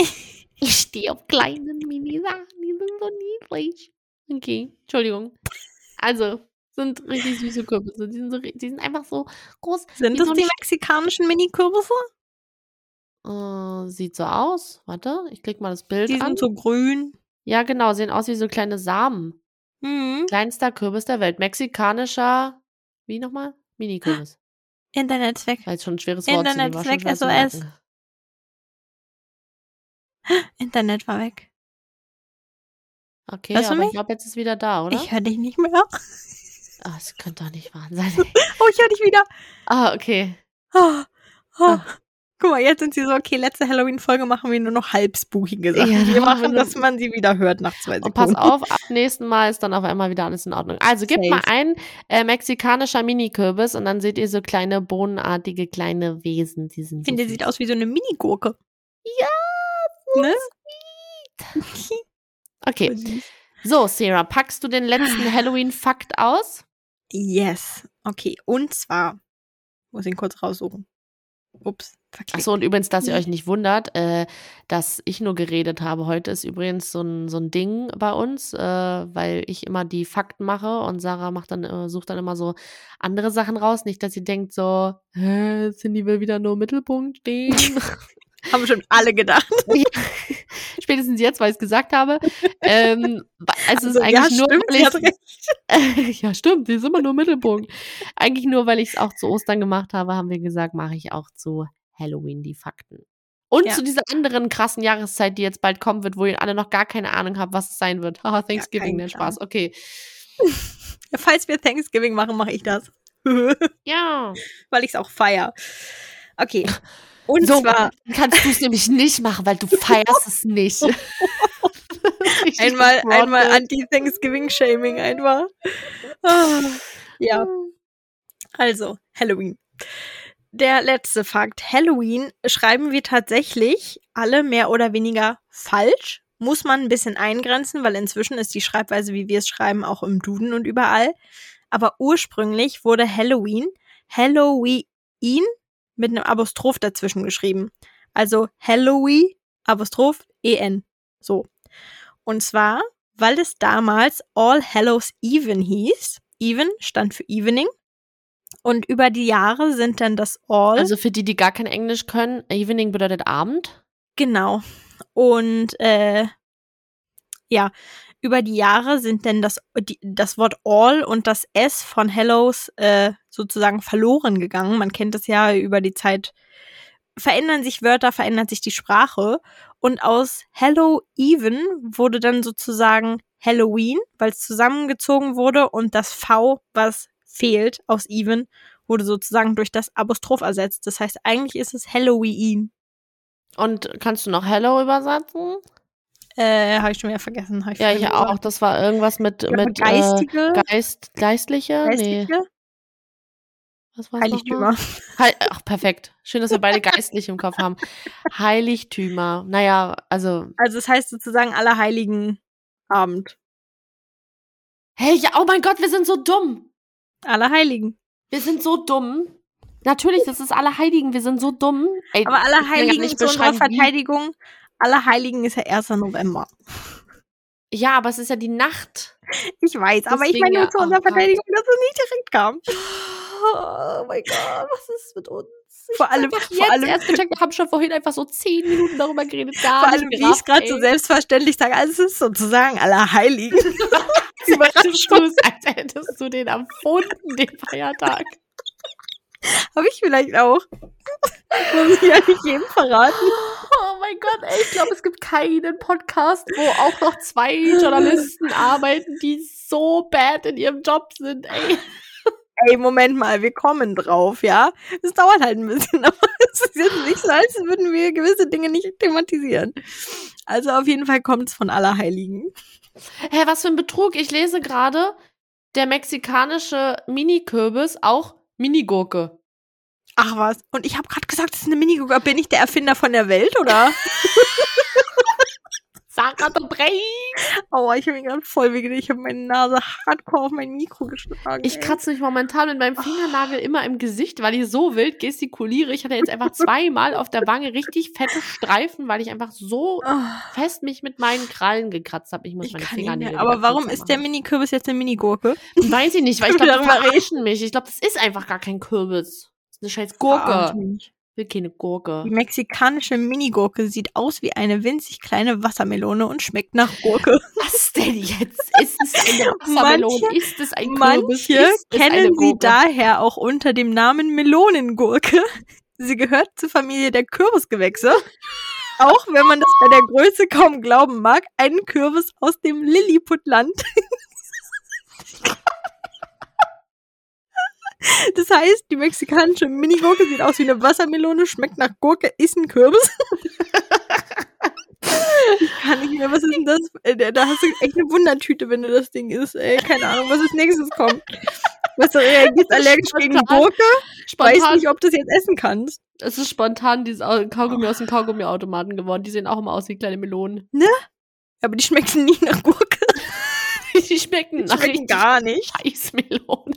Ich stehe auf kleinen Mini-Sachen, die sind so niedlich. Okay, Entschuldigung. Also, sind richtig süße Kürbisse. Die sind, so, die sind einfach so groß. sind das so die Sch- mexikanischen Mini-Kürbisse? Äh, sieht so aus. Warte, ich klicke mal das Bild Die an. sind so grün. ja, genau, sehen aus wie so kleine Samen. Mhm. Kleinster Kürbis der Welt. Mexikanischer, wie nochmal? Mini-Kürbis. Internet ist weg. War jetzt schon ein schweres Wort. zu Internet nehmen, war ist schon weg, schwer zu SOS. Internet war weg. Okay, Hörst aber ich glaube, jetzt ist es wieder da, oder? Ich höre dich nicht mehr. Ah, das könnte doch nicht wahr sein. Oh, ich höre dich wieder. ah, okay. Ah. Ah. Guck mal, jetzt sind sie so, okay, letzte Halloween-Folge machen wir nur noch halb spookige Sachen. Ja, wir machen dass man sie wieder hört nach zwei Und Sekunden. pass auf, ab nächsten Mal ist dann auf einmal wieder alles in Ordnung. Also gebt Safe. mal ein äh, mexikanischer Mini-Kürbis und dann seht ihr so kleine bohnenartige kleine Wesen. Die sind Ich finde, so der sieht aus wie so eine Mini-Gurke. Ja, so Ne? sweet. Okay, so Sarah, packst du den letzten Halloween-Fakt aus? Yes. Okay, und zwar, muss ihn kurz raussuchen. Ups, verklickt. Achso, und übrigens, dass ihr Mhm. euch nicht wundert, äh, dass ich nur geredet habe. Heute ist übrigens so ein, so ein Ding bei uns, äh, weil ich immer die Fakten mache und Sarah macht dann, äh, sucht dann immer so andere Sachen raus. Nicht, dass sie denkt so, hä, Cindy will wieder nur im Mittelpunkt stehen. Haben schon alle gedacht. Spätestens jetzt, weil ich es gesagt habe. Ähm, es ist Also, eigentlich ja, nur, stimmt, weil hat ich's- ja, stimmt, die ist immer nur Mittelpunkt. Eigentlich nur, weil ich es auch zu Ostern gemacht habe, haben wir gesagt, mache ich auch zu Halloween die Fakten. Und Ja. zu dieser anderen krassen Jahreszeit, die jetzt bald kommen wird, wo ihr alle noch gar keine Ahnung habt, was es sein wird. Haha, Thanksgiving, nein, Spaß. Okay. Ja, falls wir Thanksgiving machen, mache ich das. Ja. Weil ich es auch feier. Okay. Und So. zwar Kannst du es nämlich nicht machen, weil du feierst es nicht. Einmal, einmal Anti-Thanksgiving-Shaming einfach. Ah, ja, also Halloween. Der letzte Fakt. Halloween schreiben wir tatsächlich alle mehr oder weniger falsch. Muss man ein bisschen eingrenzen, weil inzwischen ist die Schreibweise, wie wir es schreiben, auch im Duden und überall. Aber ursprünglich wurde Halloween Halloween mit einem Apostroph dazwischen geschrieben. Also Halloween, Apostroph, EN. So. Und zwar, weil es damals All Hallows Even hieß. Even stand für Evening. Und über die Jahre sind dann das All. Also für die, die gar kein Englisch können, Evening bedeutet Abend. Genau. Und äh, ja, über die Jahre sind denn das, die, das Wort all und das S von Hellos äh, sozusagen verloren gegangen. Man kennt es ja über die Zeit. Verändern sich Wörter, verändert sich die Sprache. Und aus Hello Even wurde dann sozusagen Halloween, weil es zusammengezogen wurde und das V, was fehlt aus Even, wurde sozusagen durch das Apostroph ersetzt. Das heißt, eigentlich ist es Halloween. Und kannst du noch Hello übersetzen? Äh, habe ich schon wieder vergessen. Ich Ja, ich auch. Das war irgendwas mit, mit geistige, Äh, Geist, geistliche? Nee. Was war's? Heiligtümer. Heil Ach, perfekt. Schön, dass wir beide geistlich im Kopf haben. Heiligtümer. Naja, also. Also es heißt sozusagen Allerheiligen Abend. Hey, ja, oh mein Gott, wir sind so dumm. Allerheiligen. Wir sind so dumm. Natürlich, das ist Allerheiligen. Wir sind so dumm. Ey, Aber Allerheiligen zu unserer wie- Verteidigung. Allerheiligen ist ja 1. November. Ja, aber es ist ja die Nacht. Ich weiß, aber ich meine nur zu unserer. Verteidigung, dass es nicht direkt kam. Oh mein Gott, was ist mit uns? Ich Vor allem- vor jetzt allem- erst gecheckt, wir haben schon vorhin einfach so zehn Minuten darüber geredet. Gar Vor allem, wie ich gerade so selbstverständlich sage. Also es ist sozusagen du es- als hättest du den erfunden, den Feiertag. Habe ich vielleicht auch. Muss ich ja nicht jedem verraten. Oh mein Gott, ey, ich glaube, es gibt keinen Podcast, wo auch noch zwei Journalisten arbeiten, die so bad in ihrem Job sind, ey. Ey, Moment mal, wir kommen drauf, ja? Es dauert halt ein bisschen, aber es ist jetzt nicht so, als würden wir gewisse Dinge nicht thematisieren. Also auf jeden Fall kommt es von Allerheiligen. Hä, was für ein Betrug. Ich lese gerade, der mexikanische Mini-Kürbis, auch Minigurke. Ach was. Und ich habe gerade gesagt, das ist eine Minigurke. Bin ich der Erfinder von der Welt, oder? Sarah the Brain. Aua, ich habe mich gerade voll wegen Ich habe meine Nase hardcore auf mein Mikro geschlagen. Ich ey. kratze mich momentan mit meinem Fingernagel immer im Gesicht, weil ich so wild gestikuliere. Ich hatte jetzt einfach zweimal auf der Wange richtig fette Streifen, weil ich einfach so Ah, fest mich mit meinen Krallen gekratzt habe. Ich muss ich meine Fingernägel. Aber warum ist der. Mini-Kürbis jetzt eine Minigurke? Weiß ich nicht, weil ich glaube, die Darüber reden. verarschen mich. Ich glaube, das ist einfach gar kein Kürbis. Das ist eine scheiß Gurke. Will keine Gurke. Die mexikanische Minigurke sieht aus wie eine winzig kleine Wassermelone und schmeckt nach Gurke. Was denn jetzt? Ist es eine Wassermelone? Manche- ist es ein Kürbis? Manche kennen sie daher auch unter dem Namen Melonengurke. Sie gehört zur Familie der Kürbisgewächse. Auch wenn man das bei der Größe kaum glauben mag, ein Kürbis aus dem Lilliputland. Das heißt, die mexikanische Minigurke sieht aus wie eine Wassermelone, schmeckt nach Gurke, ist ein Kürbis. Ich kann nicht mehr, was ist denn das? Äh, Da hast du echt eine Wundertüte, wenn du das Ding isst, ey. Keine Ahnung, was als nächstes kommt. Was du reagierst allergisch gegen Spontan- Gurke? Weiß Spontan, nicht, ob du es jetzt essen kannst. es ist spontan dieses Au- Kaugummi aus dem Kaugummiautomaten geworden. Die sehen auch immer aus wie kleine Melonen. Aber die schmecken nie nach Gurke. Die schmecken Die schmecken gar nicht. scheiß Melone.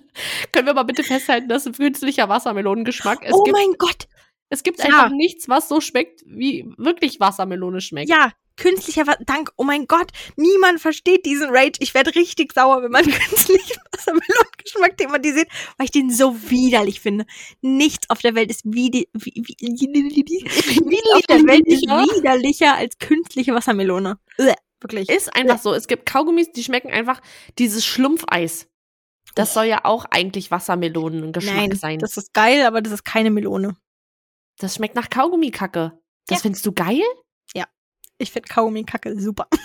Können wir mal bitte festhalten, das ist künstlicher Wassermelonengeschmack. Es oh gibt, mein Gott. es gibt ja. einfach nichts, was so schmeckt, wie wirklich Wassermelone schmeckt. Ja, künstlicher Wa Dank. Oh mein Gott. Niemand versteht diesen Rage. Ich werde richtig sauer, wenn man künstlichen Wassermelonengeschmack thematisiert, weil ich den so widerlich finde. Nichts auf der Welt ist wie die, wie, wie, wie, auf der Welt ist Widerlicher? als künstliche Wassermelone. Uäh, Wirklich. Ist einfach so. Es gibt Kaugummis, die schmecken einfach dieses Schlumpfeis. Das soll ja auch eigentlich Wassermelonengeschmack Nein, sein. das ist geil, aber das ist keine Melone. Das schmeckt nach Kaugummikacke. Das Ja. findest du geil? Ich finde Kaugummi-Kacke super.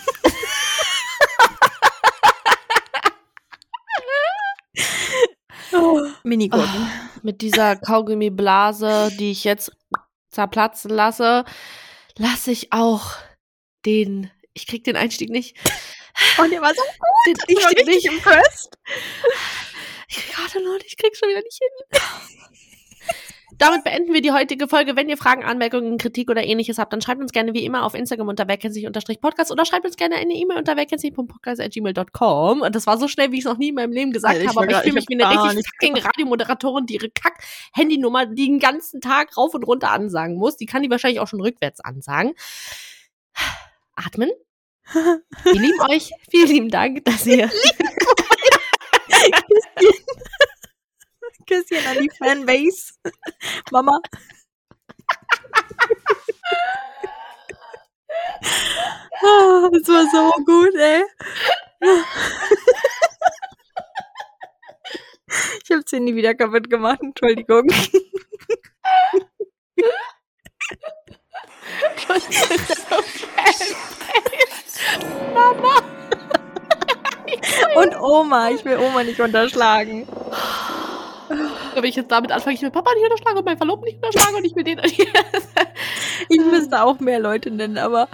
oh, Minigurken. Mit dieser Kaugummiblase, die ich jetzt zerplatzen lasse, lasse ich auch den, ich krieg den Einstieg nicht. Und ihr war so gut. Den Ich richtig nicht. impressed. Ich krieg gerade noch, ich krieg schon wieder nicht hin. Damit beenden wir die heutige Folge. Wenn ihr Fragen, Anmerkungen, Kritik oder ähnliches habt, dann schreibt uns gerne wie immer auf Instagram unter werkennsich-podcast oder schreibt uns gerne eine E-Mail unter werkennsich.podcast.gmail.com. Und das war so schnell, wie ich es noch nie in meinem Leben gesagt ich habe, aber ich fühle mich ich wie eine richtig fucking Radiomoderatorin, die ihre Kack-Handynummer den ganzen Tag rauf und runter ansagen muss. Die kann die wahrscheinlich auch schon rückwärts ansagen. Atmen. Wir lieben euch. Vielen lieben Dank, dass ihr Küsschen an die Fanbase. Mama. Ah, Das war so gut, ey. Ich hab's hier nie wieder kaputt gemacht, Entschuldigung. Mama. Und Oma, ich will Oma nicht unterschlagen. Wenn ich jetzt damit anfange, ich will Papa nicht unterschlagen und meinen Verlobten nicht unterschlagen und ich will den. Ich müsste auch mehr Leute nennen, aber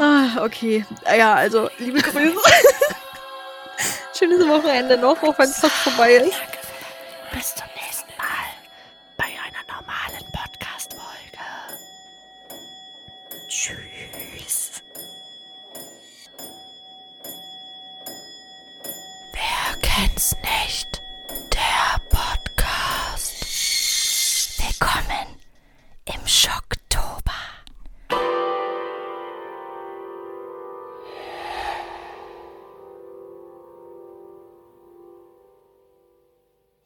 ah, okay. Ja, also liebe Grüße. Schönes Wochenende noch, auch wenn es fast vorbei ist. Bis zum kennst nicht. Der Podcast. Willkommen im Schocktober.